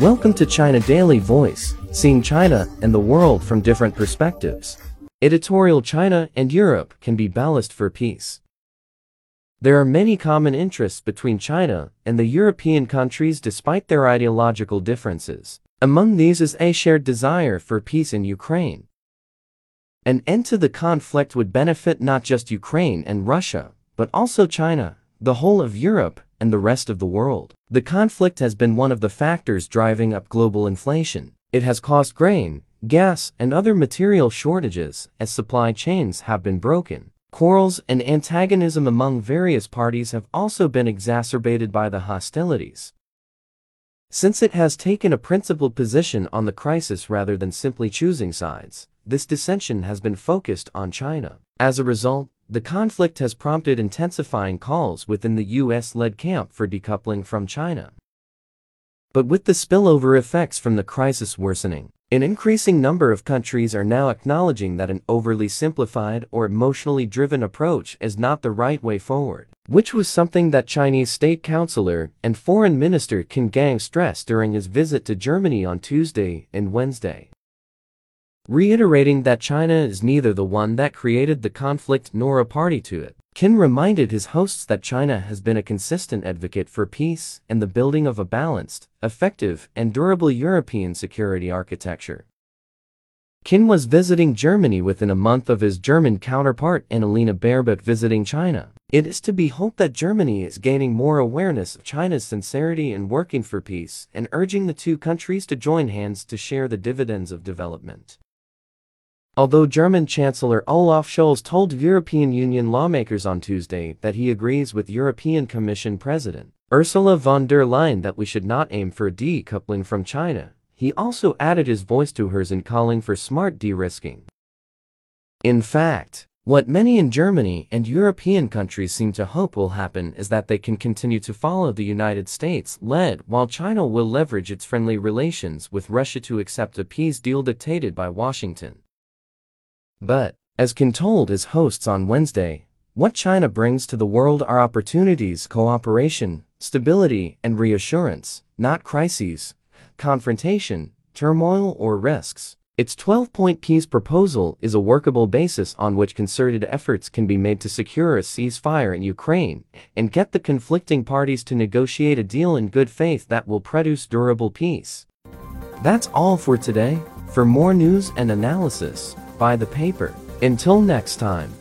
Welcome to China Daily Voice, seeing China and the world from different perspectives. Editorial China and Europe can be ballast for peace. There are many common interests between China and the European countries despite their ideological differences. Among these is a shared desire for peace in Ukraine. An end to the conflict would benefit not just Ukraine and Russia, but also China, the whole of Europe, and the rest of the world. The conflict has been one of the factors driving up global inflation. It has caused grain, gas, and other material shortages as supply chains have been broken. Quarrels and antagonism among various parties have also been exacerbated by the hostilities. Since it has taken a principled position on the crisis rather than simply choosing sides, this dissension has been focused on China. As a result, the conflict has prompted intensifying calls within the US-led camp for decoupling from China. But with the spillover effects from the crisis worsening, an increasing number of countries are now acknowledging that an overly simplified or emotionally driven approach is not the right way forward, which was something that Chinese State Councilor and Foreign Minister Qin Gang stressed during his visit to Germany on Tuesday and Wednesday. Reiterating that China is neither the one that created the conflict nor a party to it, Qin reminded his hosts that China has been a consistent advocate for peace and the building of a balanced, effective, and durable European security architecture. Qin was visiting Germany within a month of his German counterpart Annalena Baerbock visiting China. It is to be hoped that Germany is gaining more awareness of China's sincerity in working for peace and urging the two countries to join hands to share the dividends of development. Although German Chancellor Olaf Scholz told European Union lawmakers on Tuesday that he agrees with European Commission President Ursula von der Leyen that we should not aim for decoupling from China, he also added his voice to hers in calling for smart de-risking. In fact, what many in Germany and European countries seem to hope will happen is that they can continue to follow the United States led while China will leverage its friendly relations with Russia to accept a peace deal dictated by Washington. But, as Qin told his hosts on Wednesday, what China brings to the world are opportunities, cooperation, stability, and reassurance, not crises, confrontation, turmoil, or risks. Its 12-point peace proposal is a workable basis on which concerted efforts can be made to secure a ceasefire in Ukraine and get the conflicting parties to negotiate a deal in good faith that will produce durable peace. That's all for today. For more news and analysis, buy the paper. Until next time.